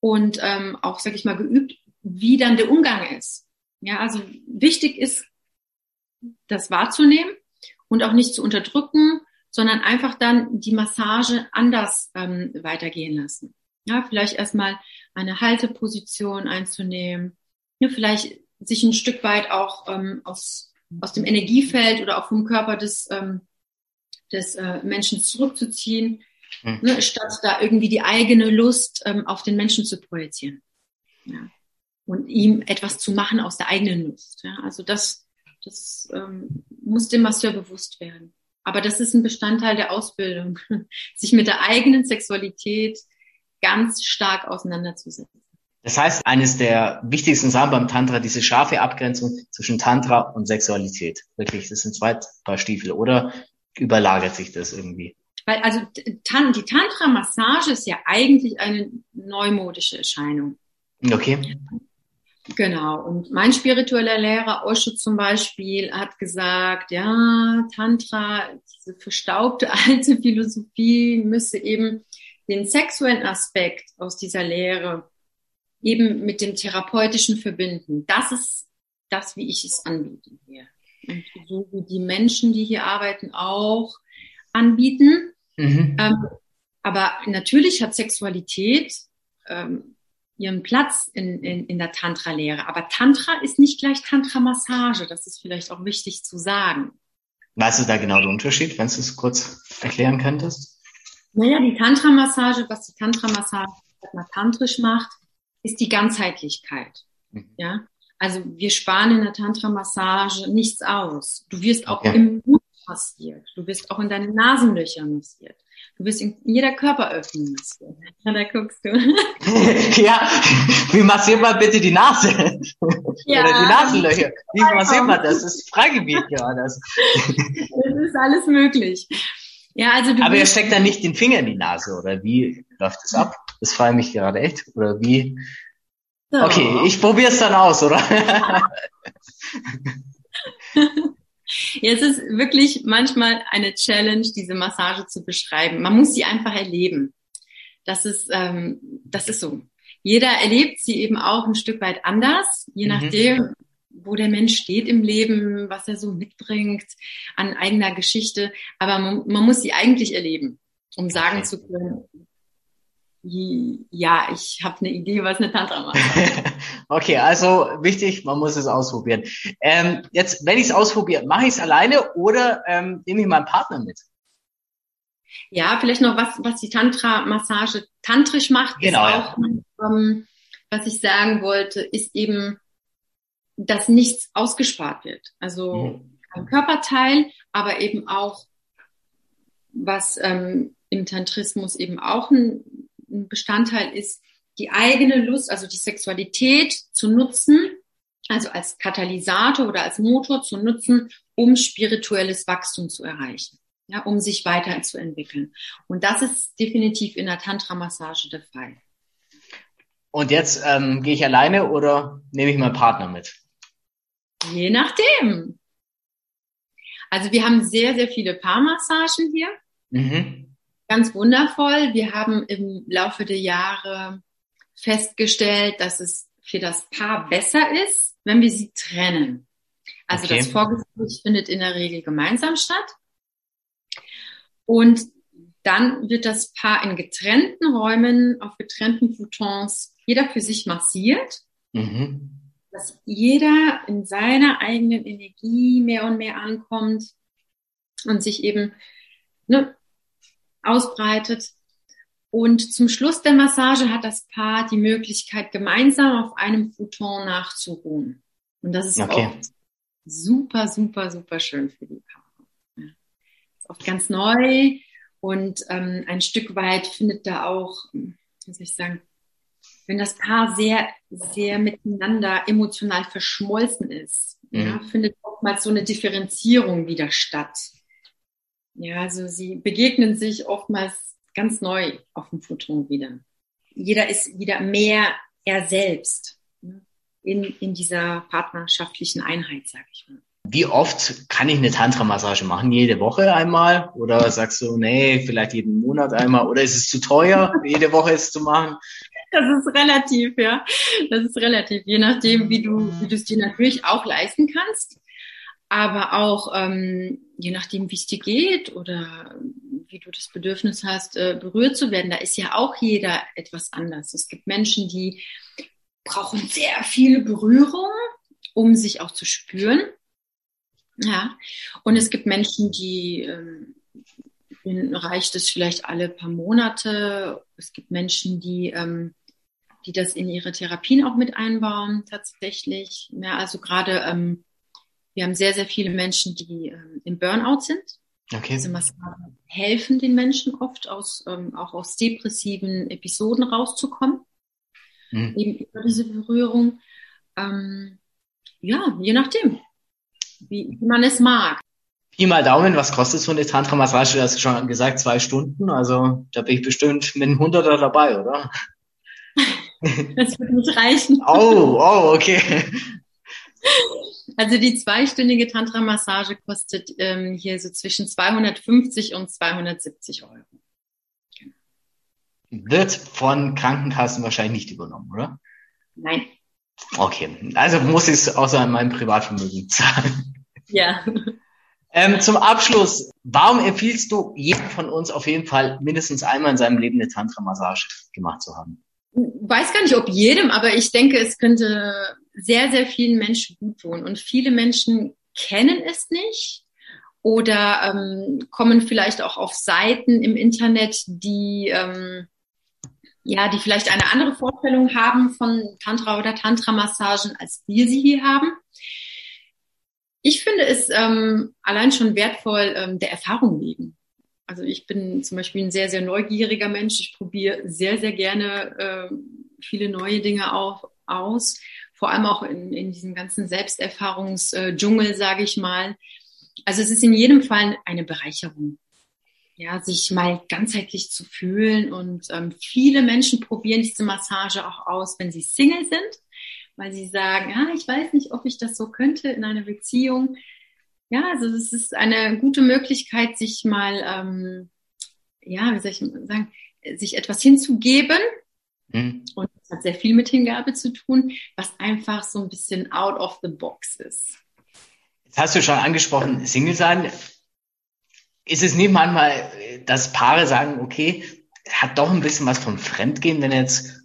und ähm, auch, sag ich mal, geübt, wie dann der Umgang ist. Ja, also wichtig ist, das wahrzunehmen und auch nicht zu unterdrücken, sondern einfach dann die Massage anders ähm, weitergehen lassen. Ja, vielleicht erstmal eine Halteposition einzunehmen, ja, vielleicht sich ein Stück weit auch ähm, aus, aus dem Energiefeld oder auch vom Körper des, ähm, des äh, Menschen zurückzuziehen, hm. ne, statt da irgendwie die eigene Lust ähm, auf den Menschen zu projizieren. Ja. Und ihm etwas zu machen aus der eigenen Lust. Ja. Also das, das ähm, muss dem Masseur bewusst werden. Aber das ist ein Bestandteil der Ausbildung, sich mit der eigenen Sexualität ganz stark auseinanderzusetzen. Das heißt, eines der wichtigsten Sachen beim Tantra, diese scharfe Abgrenzung zwischen Tantra und Sexualität. Wirklich, das sind zwei Paar Stiefel. Oder überlagert sich das irgendwie? Weil also die Tantra-Massage ist ja eigentlich eine neumodische Erscheinung. Okay. Genau. Und mein spiritueller Lehrer Osho zum Beispiel hat gesagt, ja, Tantra, diese verstaubte alte Philosophie müsse eben den sexuellen Aspekt aus dieser Lehre eben mit dem Therapeutischen verbinden. Das ist das, wie ich es anbiete hier. Und so wie die Menschen, die hier arbeiten, auch anbieten. Mhm. Ähm, aber natürlich hat Sexualität ähm, ihren Platz in, in, in der Tantra-Lehre. Aber Tantra ist nicht gleich Tantra-Massage. Das ist vielleicht auch wichtig zu sagen. Was ist da genau der Unterschied, wenn du es kurz erklären könntest? Naja, die Tantra-Massage, was die Tantra-Massage tantrisch macht, ist die Ganzheitlichkeit. Mhm. Ja, also wir sparen in der Tantra-Massage nichts aus. Du wirst auch okay. im massiert. Du wirst auch in deinen Nasenlöchern massiert. Du wirst in jeder Körperöffnung massiert. Ja, da guckst du. ja, wie massiert man bitte die Nase? Ja. Oder die Nasenlöcher? Wie massiert man das? Das ist Freigebiet gerade. Das. das ist alles möglich. Ja, also du Aber ihr steckt dann nicht den Finger in die Nase, oder wie läuft das ab? Das frage mich gerade echt. Oder wie? So. Okay, ich probiere es dann aus, oder? Ja, es ist wirklich manchmal eine Challenge, diese Massage zu beschreiben. Man muss sie einfach erleben. Das ist, ähm, das ist so. Jeder erlebt sie eben auch ein Stück weit anders, je mhm. nachdem, wo der Mensch steht im Leben, was er so mitbringt an eigener Geschichte. Aber man, man muss sie eigentlich erleben, um sagen okay. zu können, ja, ich habe eine Idee, was eine Tantra macht. okay, also wichtig, man muss es ausprobieren. Ähm, jetzt, wenn ich es ausprobiere, mache ich es alleine oder ähm, nehme ich meinen Partner mit? Ja, vielleicht noch was, was die Tantra-Massage tantrisch macht, genau, ist auch, ja. ähm, was ich sagen wollte, ist eben, dass nichts ausgespart wird. Also mhm. kein Körperteil, aber eben auch, was ähm, im Tantrismus eben auch ein ein Bestandteil ist, die eigene Lust, also die Sexualität zu nutzen, also als Katalysator oder als Motor zu nutzen, um spirituelles Wachstum zu erreichen, ja, um sich weiterzuentwickeln. Und das ist definitiv in der Tantra-Massage der Fall. Und jetzt ähm, gehe ich alleine oder nehme ich meinen Partner mit? Je nachdem. Also wir haben sehr, sehr viele Paarmassagen hier. Mhm ganz wundervoll. Wir haben im Laufe der Jahre festgestellt, dass es für das Paar besser ist, wenn wir sie trennen. Also okay. das Vorgespräch findet in der Regel gemeinsam statt. Und dann wird das Paar in getrennten Räumen, auf getrennten Futons, jeder für sich massiert. Mhm. Dass jeder in seiner eigenen Energie mehr und mehr ankommt und sich eben ne, ausbreitet. Und zum Schluss der Massage hat das Paar die Möglichkeit, gemeinsam auf einem Futon nachzuruhen. Und das ist okay. auch super, super, super schön für die Paare. ist oft ganz neu und ähm, ein Stück weit findet da auch, wie soll ich sagen, wenn das Paar sehr, sehr miteinander emotional verschmolzen ist, mhm. ja, findet oftmals so eine Differenzierung wieder statt. Ja, also sie begegnen sich oftmals ganz neu auf dem Futon wieder. Jeder ist wieder mehr er selbst ne, in, in dieser partnerschaftlichen Einheit, sag ich mal. Wie oft kann ich eine Tantra-Massage machen? Jede Woche einmal? Oder sagst du, nee, vielleicht jeden Monat einmal? Oder ist es zu teuer, jede Woche es zu machen? Das ist relativ, ja. Das ist relativ, je nachdem, wie du, wie du es dir natürlich auch leisten kannst, aber auch ähm, je nachdem, wie es dir geht oder wie du das Bedürfnis hast, äh, berührt zu werden. Da ist ja auch jeder etwas anders. Es gibt Menschen, die brauchen sehr viel Berührung, um sich auch zu spüren. Ja, und es gibt Menschen, die ähm, reicht es vielleicht alle paar Monate. Es gibt Menschen, die ähm, die das in ihre Therapien auch mit einbauen, tatsächlich. Ja, also gerade, ähm, wir haben sehr, sehr viele Menschen, die ähm, im Burnout sind. Okay. Diese Massagen helfen den Menschen oft aus, ähm, auch aus depressiven Episoden rauszukommen. Mhm. Eben über diese Berührung. Ähm, ja, je nachdem, wie, wie man es mag. Pi mal Daumen, was kostet so eine Tantra-Massage? Du hast schon gesagt, zwei Stunden. Also da bin ich bestimmt mit einem Hunderter dabei, oder? Das wird nicht reichen. Oh, oh, okay. Also die zweistündige Tantra-Massage kostet ähm, hier so zwischen 250 und 270 Euro. Wird von Krankenkassen wahrscheinlich nicht übernommen, oder? Nein. Okay, also muss ich es außer meinem Privatvermögen zahlen. Ja. Ähm, zum Abschluss, warum empfiehlst du jedem von uns auf jeden Fall mindestens einmal in seinem Leben eine Tantra-Massage gemacht zu haben? Weiß gar nicht, ob jedem, aber ich denke, es könnte sehr, sehr vielen Menschen gut tun. Und viele Menschen kennen es nicht oder ähm, kommen vielleicht auch auf Seiten im Internet, die ähm, ja, die vielleicht eine andere Vorstellung haben von Tantra oder Tantra-Massagen, als wir sie hier haben. Ich finde es ähm, allein schon wertvoll ähm, der Erfahrung wegen. Also ich bin zum Beispiel ein sehr, sehr neugieriger Mensch. Ich probiere sehr, sehr gerne äh, viele neue Dinge auch aus. Vor allem auch in, in diesem ganzen Selbsterfahrungsdschungel, äh, sage ich mal. Also es ist in jedem Fall eine Bereicherung. Ja, sich mal ganzheitlich zu fühlen. Und ähm, viele Menschen probieren diese Massage auch aus, wenn sie Single sind, weil sie sagen, ah, ich weiß nicht, ob ich das so könnte in einer Beziehung ja, also es ist eine gute Möglichkeit, sich mal, ähm, ja, wie soll ich sagen, sich etwas hinzugeben. Mhm. Und das hat sehr viel mit Hingabe zu tun, was einfach so ein bisschen out of the box ist. Jetzt hast du schon angesprochen, Single sein. Ist es nicht manchmal, dass Paare sagen, okay, hat doch ein bisschen was von Fremdgehen, wenn jetzt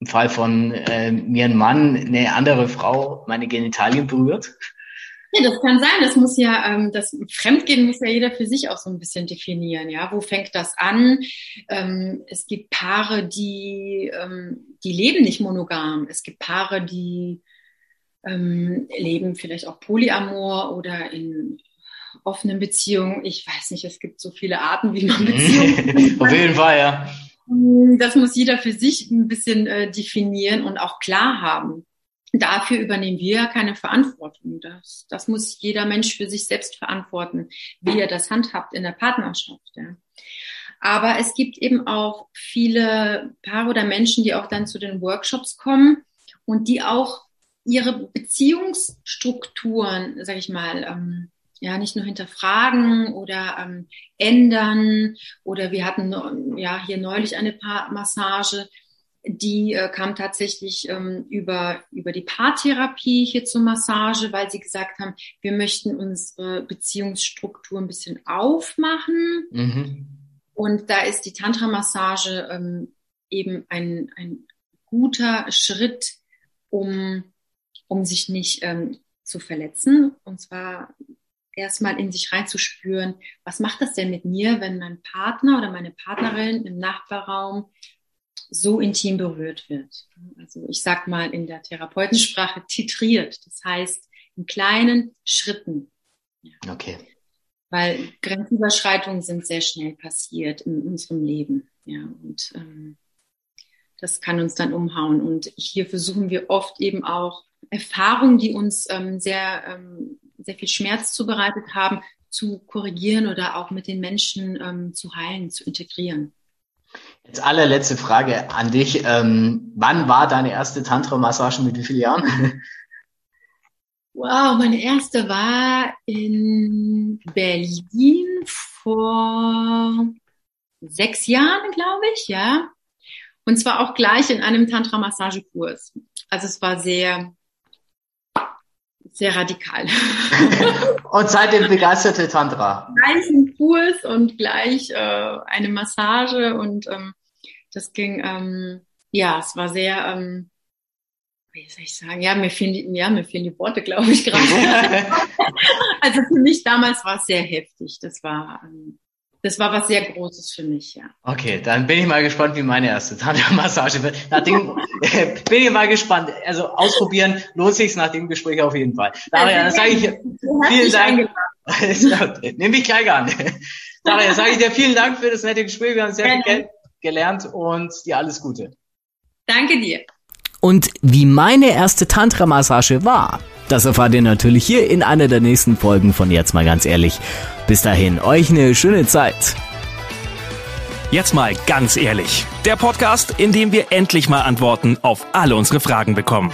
im Fall von äh, mir ein Mann eine andere Frau meine Genitalien berührt? Ja, das kann sein. Das muss ja, ähm, das Fremdgehen muss ja jeder für sich auch so ein bisschen definieren. Ja, wo fängt das an? Ähm, es gibt Paare, die, ähm, die leben nicht monogam. Es gibt Paare, die ähm, leben vielleicht auch polyamor oder in offenen Beziehungen. Ich weiß nicht, es gibt so viele Arten, wie man Beziehungen. Auf jeden Fall, ja. Das muss jeder für sich ein bisschen äh, definieren und auch klar haben dafür übernehmen wir keine Verantwortung. Das, das muss jeder Mensch für sich selbst verantworten, wie er das handhabt in der Partnerschaft. Ja. Aber es gibt eben auch viele Paare oder Menschen, die auch dann zu den Workshops kommen und die auch ihre Beziehungsstrukturen, sag ich mal, ähm, ja, nicht nur hinterfragen oder ähm, ändern. Oder wir hatten ja hier neulich eine Paarmassage, die äh, kam tatsächlich ähm, über, über die Paartherapie hier zur Massage, weil sie gesagt haben, wir möchten unsere Beziehungsstruktur ein bisschen aufmachen. Mhm. Und da ist die Tantra-Massage ähm, eben ein, ein guter Schritt, um, um sich nicht ähm, zu verletzen. Und zwar erstmal in sich reinzuspüren, was macht das denn mit mir, wenn mein Partner oder meine Partnerin im Nachbarraum so intim berührt wird. Also ich sag mal in der Therapeutensprache titriert. Das heißt in kleinen Schritten. Okay. weil Grenzüberschreitungen sind sehr schnell passiert in unserem Leben. Ja, und ähm, das kann uns dann umhauen. Und hier versuchen wir oft eben auch Erfahrungen, die uns ähm, sehr, ähm, sehr viel Schmerz zubereitet haben, zu korrigieren oder auch mit den Menschen ähm, zu heilen, zu integrieren. Jetzt allerletzte Frage an dich. Ähm, wann war deine erste Tantra-Massage mit wie vielen Jahren? Wow, meine erste war in Berlin vor sechs Jahren, glaube ich, ja. Und zwar auch gleich in einem Tantra-Massagekurs. Also es war sehr, sehr radikal. und seitdem begeisterte Tantra? Gleich ein Kurs und gleich äh, eine Massage und ähm, das ging, ähm, ja, es war sehr, ähm, wie soll ich sagen, ja, mir fehlen die, ja, mir fehlen die Worte, glaube ich, gerade. also für mich damals war es sehr heftig. Das war, ähm, das war was sehr Großes für mich, ja. Okay, dann bin ich mal gespannt, wie meine erste Tantra-Massage wird. Nachdem, bin ich mal gespannt. Also ausprobieren lohnt sich nach dem Gespräch auf jeden Fall. Daria, dann sage ich vielen Dank. Nehme ich gleich an. Daria, sage ich dir vielen Dank für das nette Gespräch. Wir haben sehr viel gelernt und dir alles Gute. Danke dir. Und wie meine erste Tantra-Massage war, das erfahrt ihr natürlich hier in einer der nächsten Folgen von Jetzt mal ganz ehrlich. Bis dahin, euch eine schöne Zeit. Jetzt mal ganz ehrlich. Der Podcast, in dem wir endlich mal Antworten auf alle unsere Fragen bekommen.